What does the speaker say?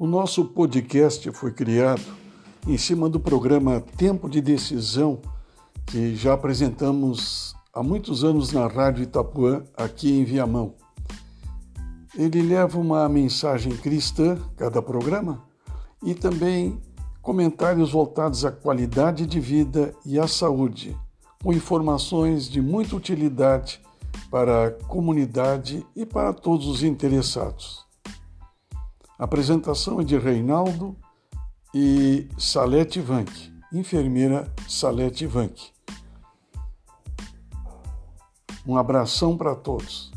O nosso podcast foi criado em cima do programa Tempo de Decisão, que já apresentamos há muitos anos na Rádio Itapuã, aqui em Viamão. Ele leva uma mensagem cristã, cada programa, e também comentários voltados à qualidade de vida e à saúde, com informações de muita utilidade para a comunidade e para todos os interessados. A apresentação é de Reinaldo e Salete Vanck, enfermeira Salete Vanck. Um abração para todos.